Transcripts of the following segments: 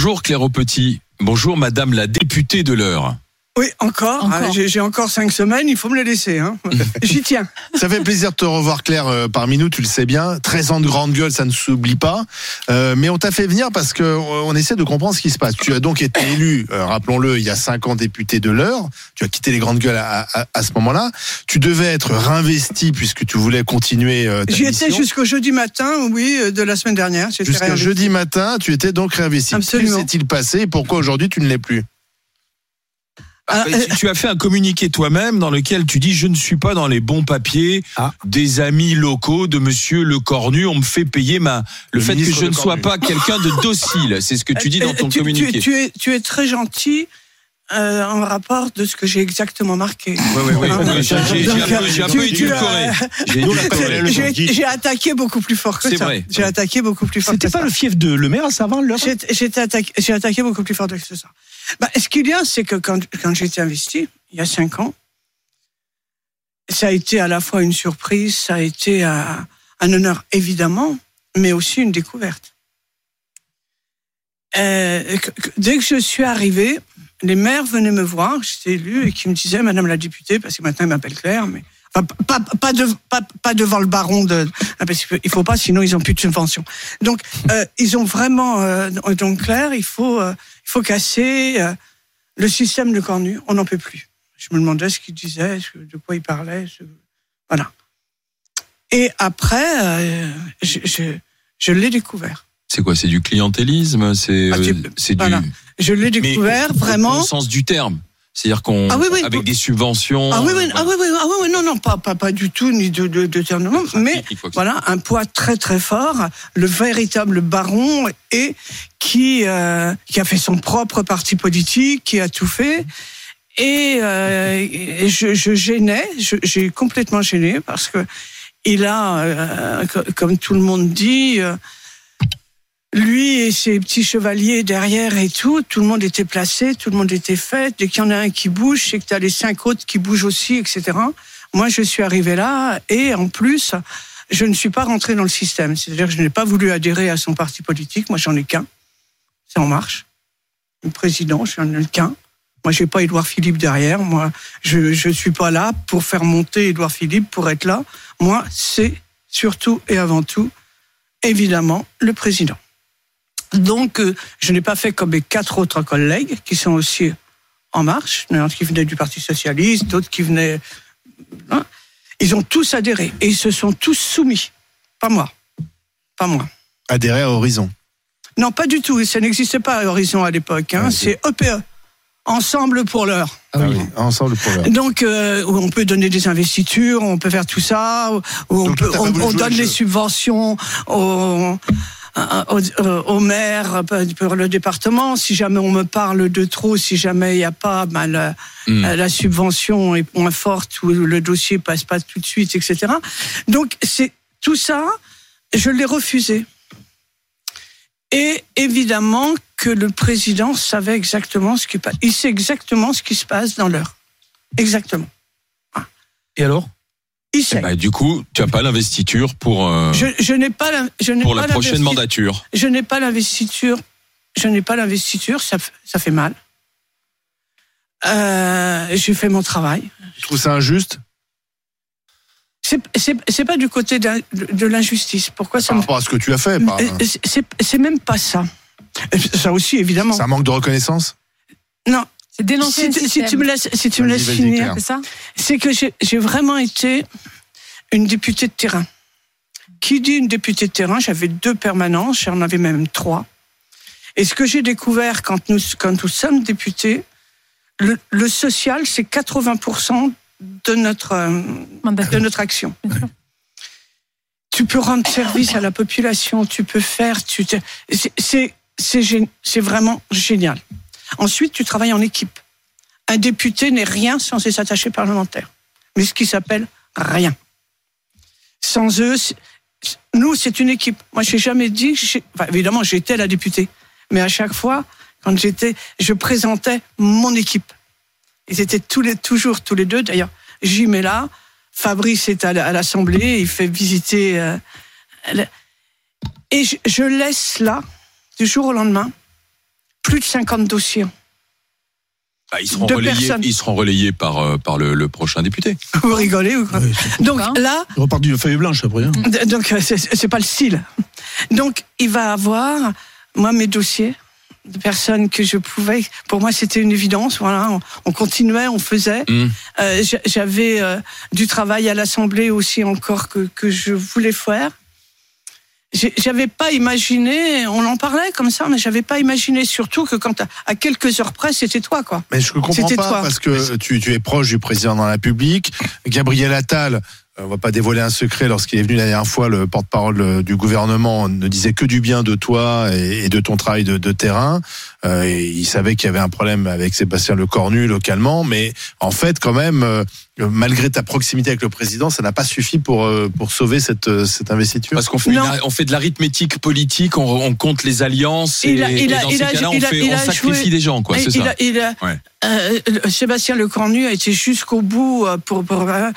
Bonjour Claire Petit. Bonjour Madame la députée de l'heure. Oui, encore. Encore. Ah, J'ai encore cinq semaines, il faut me les laisser. Hein. J'y tiens. Ça fait plaisir de te revoir, Claire, euh, parmi nous, tu le sais bien. 13 ans de grande gueule, ça ne s'oublie pas. Euh, mais on t'a fait venir parce que euh, on essaie de comprendre ce qui se passe. Tu as donc été élu, euh, rappelons-le, il y a 5 ans député de l'heure. Tu as quitté les grandes gueules à, à- à ce moment-là. Tu devais être réinvesti puisque tu voulais continuer euh, ta J'y étais jusqu'au jeudi matin, oui, euh, de la semaine dernière. Jusqu'à jeudi matin, tu étais donc réinvesti. Absolument. Que s'est-il passé et pourquoi aujourd'hui tu ne l'es plus? Ah, tu- tu as fait un communiqué toi-même dans lequel tu dis je ne suis pas dans les bons papiers Ah. des amis locaux de Monsieur Le Cornu. On me fait payer ma le, Le fait que je ne sois pas quelqu'un de docile. C'est ce que tu dis dans Euh, ton tu, communiqué. Tu, tu es, tu es très gentil euh, en rapport de ce que j'ai exactement marqué. Ouais. Ah, Ouais, J'ai j'ai- un peu, édulcoré. attaqué beaucoup plus fort que C'est ça. vrai. J'ai attaqué beaucoup plus fort que C'était pas le fief de Le Maire à Savant, l'heure J'ai j'ai attaqué, j'ai attaqué beaucoup plus fort que ça. Bah, ce qu'il y a, c'est que quand, quand été investi, il y a cinq ans, ça a été à la fois une surprise, ça a été un, honneur évidemment, mais aussi une découverte. Euh, dès que je suis arrivée, les maires venaient me voir, j'étais élue, et qui me disaient, Madame la députée, parce que maintenant ils m'appellent Claire, mais pas, pas, de, pas, pas devant le baron de, ah, parce qu'il faut pas, sinon ils ont plus de subvention. Donc euh, ils ont vraiment, euh, donc Claire, il faut, euh, faut casser euh, le système de Cornu, on n'en peut plus. Je me demandais ce qu'il disait, de quoi il parlait, ce- voilà. Et après, euh, je, je, je l'ai découvert. C'est quoi C'est du clientélisme C'est Ah, euh, c'est du voilà. Je l'ai mais découvert au- vraiment. au sens du terme. C'est-à-dire qu'on Ah oui, oui. avec des subventions. Ah oui, oui, euh, ah oui, oui, ah oui, oui, non, non, pas, pas, pas du tout, ni de, de, de ternement, mais voilà, un poids très très fort, le véritable baron et qui euh, qui a fait son propre parti politique, qui a tout fait. Et, euh, et je, je gênais, j'ai complètement gêné parce que il a, euh, co- comme tout le monde dit, euh, lui et ses petits chevaliers derrière et tout, tout le monde était placé, tout le monde était fait. Dès qu'il y en a un qui bouge, c'est que tu as les cinq autres qui bougent aussi, etc. Moi, je suis arrivé là et en plus, je ne suis pas rentré dans le système. C'est-à-dire que je n'ai pas voulu adhérer à son parti politique. Moi, j'en ai qu'un. C'est En Marche. Le président, j'en ai qu'un. Moi, j'ai pas Édouard Philippe derrière. Moi, je je suis pas là pour faire monter Édouard Philippe pour être là. Moi, c'est surtout et avant tout, évidemment, le président. Donc, euh, je n'ai pas fait comme mes quatre autres collègues qui sont aussi en marche, qui venaient du Parti socialiste, d'autres qui venaient. hein. Ils ont tous adhéré et ils se sont tous soumis. Pas moi. Pas moi. Adhérer à Horizon. Non, pas du tout. Ça n'existait pas à Horizon à l'époque. Hein. Ouais, c'est EPE. Ensemble pour l'heure. Ah oui, ensemble pour l'heure. Donc, euh, on peut donner des investitures, on peut faire tout ça, on, peut, on, on donne le les subventions aux, aux, aux maires pour le département. Si jamais on me parle de trop, si jamais il n'y a pas, ben, la, Hmm. la subvention est moins forte ou le dossier passe pas tout de suite, etc. Donc, c'est tout ça, je l'ai refusé. Et évidemment que le président savait exactement ce qui passe. Il sait exactement ce qui se passe dans l'heure. Exactement. Et alors? Eh ben, du coup, tu n'as pas l'investiture pour euh, je, je n'ai pas la, je pour pas la prochaine mandature. Je n'ai pas l'investiture. Je n'ai pas l'investiture. Ça, ça fait mal. Euh, j'ai fait mon travail. Tu trouves ça injuste? C'est, c'est, c'est pas du côté de, de l'injustice. Pourquoi ça par me rapport à ce que tu as fait par- Euh, c'est, même pas ça. Ça aussi, évidemment. C'est un manque de reconnaissance? Non. Dénoncer Si, si tu me laisses, si tu me laisses finir. C'est ça c'est que j'ai, vraiment été une députée de terrain. Qui dit une députée de terrain J'avais deux permanences, j'en avais même trois. Et ce que j'ai découvert quand nous, quand nous sommes députés, le, le social, c'est 80% de notre, euh, Mandat. de notre action. Tu peux rendre service à la population, tu peux faire, tu te- c'est- c'est c'est gé- c'est vraiment génial. Ensuite, tu travailles en équipe. Un député n'est rien sans ses attachés parlementaires, mais ce qui s'appelle rien. Sans eux, nous, c'est une équipe. Moi, j'ai jamais dit, enfin, évidemment, j'étais la députée, mais à chaque fois, quand j'étais, je présentais mon équipe. Ils étaient tous les, toujours tous les deux. D'ailleurs, Jim est là, Fabrice est à la- à l'Assemblée, il fait visiter. euh, et je, je laisse là, du jour au lendemain, plus de 50 dossiers. Bah, ils, seront relayés, personnes. ils seront relayés par, euh, par le, le prochain député. Vous rigolez ou quoi Ouais, Donc Pourquoi là, Ils repartent d'une feuille blanche après. hein. donc euh, c'est pas le style. Donc il va avoir moi mes dossiers de personnes que je pouvais. Pour moi, c'était une évidence. Voilà, on, on continuait, on faisait. Mm. Euh, j'a- J'avais euh, du travail à l'Assemblée aussi encore que, que je voulais faire. J'avais pas imaginé, on en parlait comme ça, mais j'avais pas imaginé surtout que quand à, quelques heures près, c'était toi, quoi. Mais je comprends C'était pas toi. parce que tu, tu es proche du président de la République. Gabriel Attal, euh, on va pas dévoiler un secret, lorsqu'il est venu la dernière fois, le porte-parole euh, du gouvernement ne disait que du bien de toi et, de ton travail de, de terrain. Euh, et il savait qu'il y avait un problème avec Sébastien Lecornu localement, mais en fait, quand même, euh, malgré ta proximité avec le président, ça n'a pas suffi pour euh, pour sauver cette euh, cette investiture. Parce qu'on fait, une- on fait de l'arithmétique politique, on, on compte les alliances et, Il a- il et a- dans il ces a- cas-là, on, il a- fait- il on a sacrifie joué- des gens, quoi. C'est il ça. a- il a- Ouais. euh, le- Sébastien Lecornu a été jusqu'au bout euh, pour, pour, euh,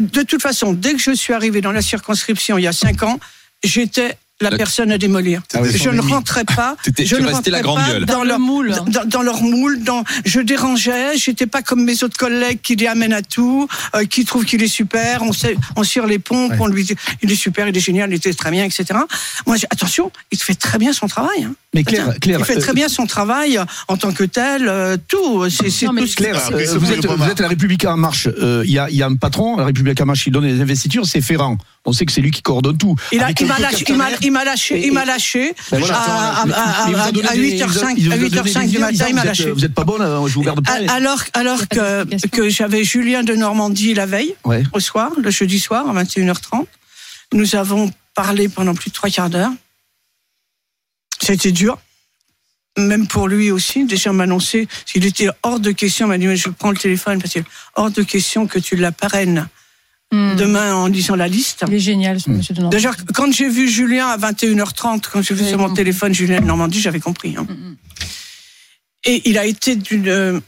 De toute façon, dès que je suis arrivé dans la circonscription il y a cinq ans, j'étais la La- personne à démolir. Je ne rentrais pas. Je tu ne restais la rentrais grande pas gueule. dans Dans le leur moule. Dans, dans leur moule, dans, je dérangeais, j'étais pas comme mes autres collègues qui les amènent à tout, euh, qui trouvent qu'il est super, on, sait, on tire les pompes, Ouais. on lui dit il est super, il est génial, il était très bien, etc. Moi, j'ai- attention, il fait très bien son travail. Hein. Mais Claire, Claire, il fait très euh, bien son travail en tant que tel, euh, tout. C'est tout ce Claire, euh, vous, êtes, vous êtes la République en marche. Euh, Il y, a, il y a un patron, la République en marche, qui donne les investitures, c'est Ferrand. On sait que c'est lui qui coordonne tout. Il, il m'a lâché, il m'a- il lâché, il m'a lâché Ben à, voilà. à, Mais- à- mais il vous a à- donné à des- 8h05, il vous à a donné 8h05 des du matin, il m'a vous êtes- lâché. Vous êtes pas bonne, euh, je vous garde pas. Alors, alors Il que, que j'avais Julien de Normandie la veille, Ouais. au soir, le jeudi soir, à 21h30, nous avons parlé pendant plus de trois quarts d'heure. Ça a été dur. Même pour lui aussi, déjà m'annoncer, s'il était hors de question, il m'a dit, Mais je prends le téléphone parce que hors de question que tu la parraines Hmm. demain en lisant la liste. Il est génial, ce monsieur de Normandie. Déjà, quand j'ai vu Julien à 21h30, quand j'ai vu sur mon téléphone Julien de Normandie, j'avais compris. hein. Mm, mm. Et il a été d'une. euh,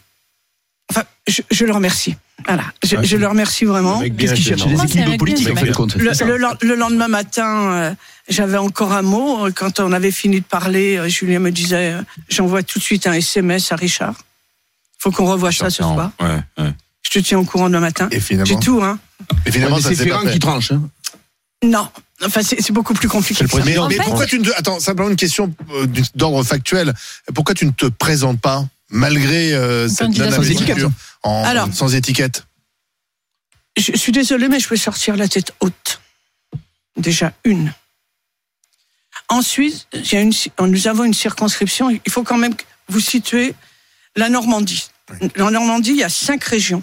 Enfin, je, je le remercie. Voilà, je, je le remercie vraiment. Qu'il le. Le, le lendemain matin, euh, j'avais encore un mot. Euh, Quand on avait fini de parler, euh, Julien me disait euh, J'envoie tout de suite un SMS à Richard. faut qu'on revoie ça ce soir. Ouais, ouais. Je te tiens au courant demain matin. Et J'ai finalement, tout, hein. et finalement, Ouais, mais ça c'est Ferrand qui tranche. hein. Non. Enfin, c'est beaucoup plus compliqué. que ça. Mais, En mais fait- pourquoi tu ne te... attends simplement une question d'ordre factuel pourquoi tu ne te présentes pas malgré euh, cette sans étiquette. en, Alors. sans étiquette? Je suis désolée, mais je peux sortir la tête haute. Déjà une. Ensuite, il y a une, nous avons une circonscription. Il faut quand même vous situer la Normandie. En Normandie, il y a cinq régions.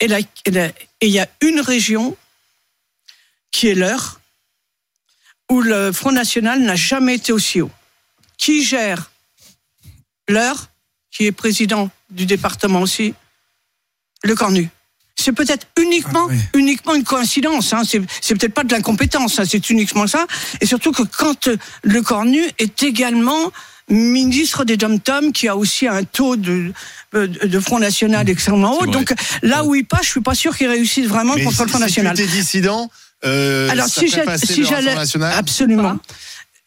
Et, la- et la- et il y a une région qui est l'Eure, où le Front National n'a jamais été aussi haut. Qui gère l'Eure, qui est président du département aussi, le Cornu. C'est peut-être uniquement, Ah uniquement une coïncidence. Hein. C'est, peut-être pas de l'incompétence. hein. C'est uniquement ça. Et surtout que quand euh, le Cornu est également ministre des Dom-Tom, qui a aussi un taux de, de, de Front National extrêmement haut. Donc là où il passe, je suis pas sûr qu'il réussisse vraiment Mais contre le Front si National. tu étais dissident euh, Alors, ça si si j'allais- national Absolument.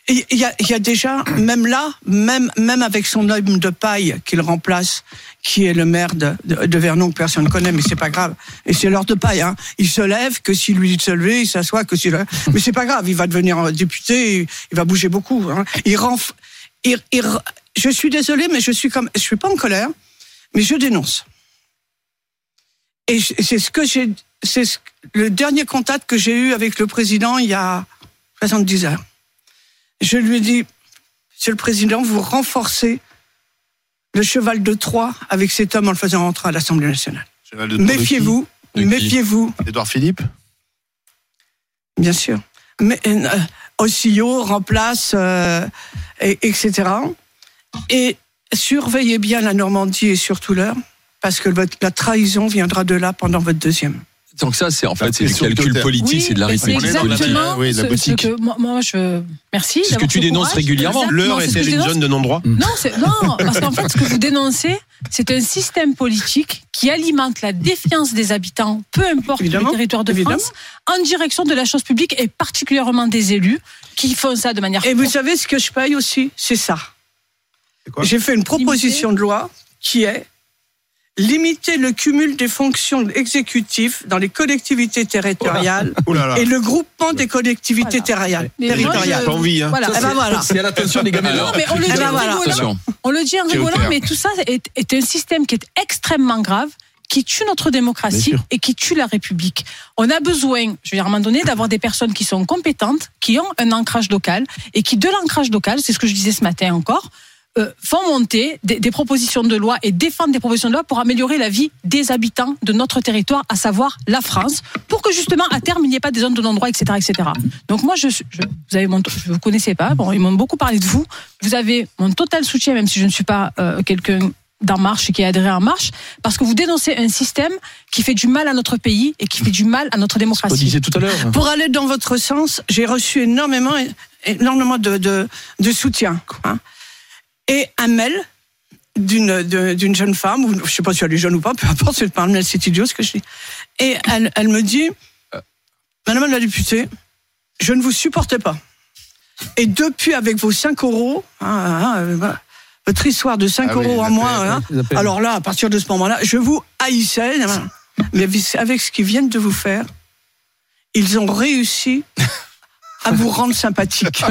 Il y, a, y a déjà, même là, même, même avec son homme de paille qu'il remplace, qui est le maire de, de, de Vernon, que personne ne connaît, mais c'est pas grave. Et c'est l'heure de paille. Hein. Il se lève, que s'il lui dit de se lever, il s'assoit, que s'il... Mais c'est pas grave, il va devenir député, il va bouger beaucoup. Hein. Il renf... il, il- Je suis désolée, mais je suis comme... Je suis pas en colère, mais je dénonce. Et c'est ce que j'ai... C'est ce- le dernier contact que j'ai eu avec le président il y a 70 heures. Je lui ai dit, Monsieur le Président, vous renforcez le cheval de Troie avec cet homme en le faisant rentrer à l'Assemblée nationale. Méfiez-vous, méfiez-vous, Édouard Philippe bien sûr. Mais euh, remplace, euh, et, etc. Et surveillez bien la Normandie et surtout l'heure, parce que votre, la trahison viendra de là pendant votre deuxième. Donc ça, c'est en fait, c'est du calcul de- politique, c'est de l'arithmétique politique. oui, la ce- ce boutique. que moi, moi, je merci. C'est ce que tu dénonces courage. régulièrement. L'heure est-elle une dénonce. zone de non-droit Non, parce qu'en fait, ce que vous dénoncez, c'est un système politique qui alimente la défiance des habitants, peu importe Évidemment, le territoire de évidemment. France, en direction de la chose publique et particulièrement des élus qui font ça de manière. Et vous savez ce que je paye aussi? C'est ça. j'ai fait une proposition de loi qui est limiter le cumul des fonctions exécutives dans les collectivités territoriales Oh là là. et le groupement des collectivités Voilà. territoriales. Mais moi, territoriales. je- Pas envie, hein. Voilà. Eh ben voilà. C'est à l'attention des gamins. Alors, mais on le Eh dit ben en voilà. rigolant. On le dit en rigolant, mais tout ça est, est un système qui est extrêmement grave qui tue notre démocratie et qui tue la République. On a besoin, je veux dire, à un moment donné, d'avoir des personnes qui sont compétentes, qui ont un ancrage local et qui, de l'ancrage local, c'est ce que je disais ce matin encore, euh, font monter des, des propositions de loi et défendent des propositions de loi pour améliorer la vie des habitants de notre territoire, à savoir la France, pour que justement à terme il n'y ait pas des zones de non-droit, etc., etc. Donc moi, je, je vous avez mon, je vous connaissais pas, bon, ils m'ont beaucoup parlé de vous. Vous avez mon total soutien, même si je ne suis pas euh, quelqu'un d'En Marche et qui est adhéré à En Marche, parce que vous dénoncez un système qui fait du mal à notre pays et qui fait du mal à notre On démocratie. disait tout à l'heure. Pour aller dans votre sens, j'ai reçu énormément, énormément de, de, de soutien. hein. Et un mail d'une d'une jeune femme, ou je sais pas si elle est jeune ou pas, peu importe, c'est pas un mail, c'est idiot ce que je dis. Et elle, elle me dit, Madame la députée, je ne vous supportais pas. Et depuis, avec vos 5 euros, hein, hein, euh, voilà, votre histoire de 5 Ah euros en moins, hein, alors là, à partir de ce moment-là, je vous haïssais. Mais avec ce qu'ils viennent de vous faire, ils ont réussi à vous rendre sympathique.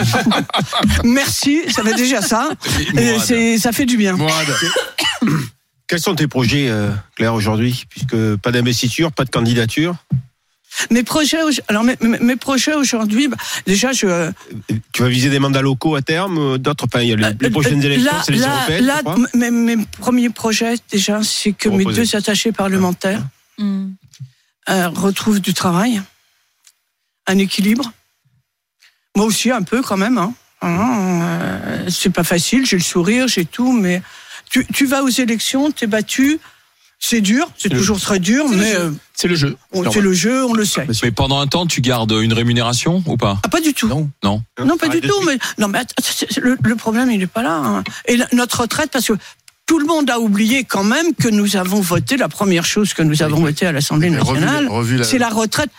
Merci, ça fait déjà ça. Et c'est- ça fait du bien. Quels sont tes projets, euh, Claire, aujourd'hui? Puisque pas d'investiture, pas de candidature. Mes projets, alors mes, mes- mes projets aujourd'hui, bah, déjà je. Euh, Tu vas viser des mandats locaux à terme euh, D'autres, enfin, il y a les, les prochaines élections, là, c'est les là, européennes, là, je crois. mes, mes premiers projets déjà, c'est que Pour mes reposer. deux attachés parlementaires euh, retrouvent du travail, un équilibre. Moi aussi un peu quand même. Hein. Hein, euh, c'est pas facile, j'ai le sourire, j'ai tout, mais tu, tu vas aux élections, t'es battu, c'est dur, c'est toujours très dur, mais euh, C'est le jeu. c'est le jeu, on le sait. Mais pendant un temps, tu gardes une rémunération ou pas? Ah, pas du tout. Non. Non. Non, pas du tout. Mais non, mais attends, le, le problème, il n'est pas là. hein. Et la- notre retraite, parce que tout le monde a oublié quand même que nous avons voté la première chose que nous avons votée à l'Assemblée nationale, la- c'est la retraite.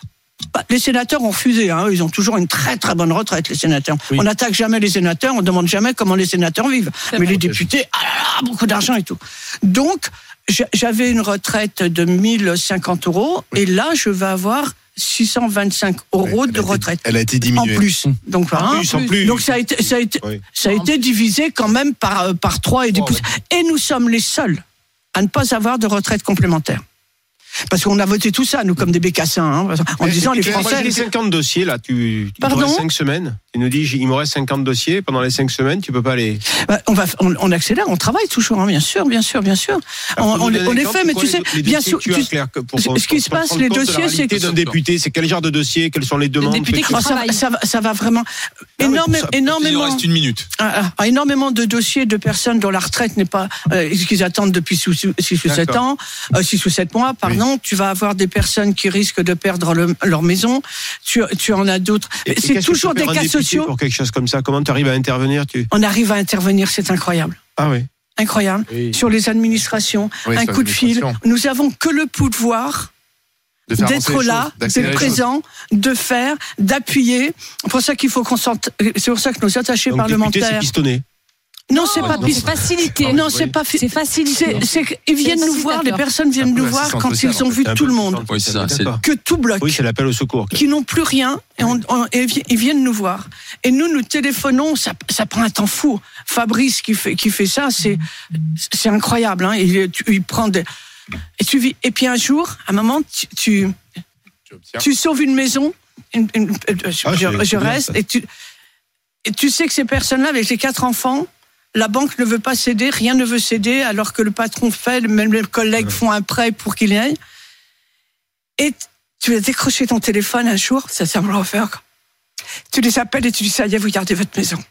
Bah, Les sénateurs ont refusé. Hein. Ils ont toujours une très très bonne retraite, les sénateurs. Oui. On n'attaque jamais les sénateurs, on demande jamais comment les sénateurs vivent. Mais les députés, ah là là, beaucoup d'argent et tout. Donc, j'a- j'avais une retraite de 1050 euros, et là, je vais avoir 625 euros de été- retraite. Elle a été En diminuée. plus. Donc. En plus, en plus. Donc ça a été, ça a été, Oui. ça a été divisé quand même par, euh, par trois et des Oh, pouces. Et nous sommes les seuls à ne pas avoir de retraite complémentaire. Parce qu'on a voté tout ça, nous, comme des bécassins, hein, en Mais disant les moi, Français. j'ai les 50 dossiers, là. Tu, il Pardon te reste 5 semaines. Tu nous j'ai- il me reste 50 dossiers. Pendant les 5 semaines, tu peux pas les. Bah, on, va, on, on accélère, on travaille toujours, hein, bien sûr, bien sûr, bien sûr. On, Alors, on, les- on les fait, mais tu sais, les- les bien dossiers sûr, que tu as, tu- Claire, que- pour ce qui se passe, les dossiers, c'est que- d'un député, c'est quel genre de dossier, quelles sont les demandes. député que qui tu- Oh, ça, ça, va, ça va vraiment. Énorme, ça, Il énormément. nous reste une minute. Ah, ah, énormément de dossiers de personnes dont la retraite n'est pas euh, qu'ils attendent depuis 6 ou 7 D'accord. ans, 6 ou 7 mois, pardon. Tu vas avoir des personnes qui risquent de perdre le- leur maison. Tu, tu en as d'autres. C'est qu'est-ce toujours des cas Pour quelque chose comme ça, comment tu arrives à intervenir tu... On arrive à intervenir, c'est incroyable. Ah oui. Incroyable. Oui. Sur les administrations, Oui, un coup de fil. Nous avons que le pouvoir d'être là, d'être présent, de faire, d'appuyer. C'est pour ça qu'il faut qu'on s'ent- C'est pour ça que nos attachés Donc, parlementaires. pistonné. Non, c'est pas piste. C'est facilité. Non, c'est pas. C'est facilité. C'est, c'est qu'ils viennent nous voir, les personnes viennent nous voir l'assistance quand ils ont vu tout le monde, piston. Oui, c'est ça, c'est- D'accord. que tout bloque, Oui, c'est l'appel au secours. qui n'ont plus rien, et, on- on- et vi- ils viennent nous voir. Et nous, nous téléphonons, ça, ça prend un temps fou. Fabrice qui fait, qui fait ça, c'est, c'est incroyable. Hein. Il, prend des... Et, tu vis, et puis un jour, à un moment, tu, tu, Tu obtiens. tu sauves une maison, une- une- euh, je, Ah, je- je reste, et tu, et tu sais que ces personnes-là, avec les quatre enfants, la banque ne veut pas céder, rien ne veut céder, alors que le patron fait, même les collègues font un prêt pour qu'il y aille. Et tu vas décrocher ton téléphone un jour, ça ça me l'a offert. quoi. Tu les appelles et tu dis ça y est, vous gardez votre maison.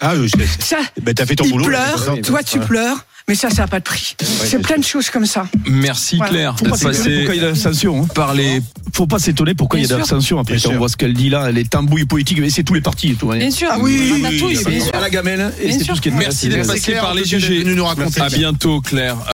Ah, je sais. Ça, Ben, t'as fait ton boulot. toi tu pleures, mais ça, ça n'a pas de prix. C'est plein de choses comme ça. Merci Voilà. Claire Faut d'être pas s'étonner passée Pourquoi il y a de l'abstention hein par les. Faut pas s'étonner pourquoi il y a l'abstention. Après, on sûr. voit ce qu'elle dit là, les tambouilles politiques, mais c'est tous les partis. Tout, hein. Bien sûr. Ah oui, On a bien sûr. à la gamelle, et Bien c'est sûr. tout ce qui est Merci d'être passé par les raconter. À bientôt Claire.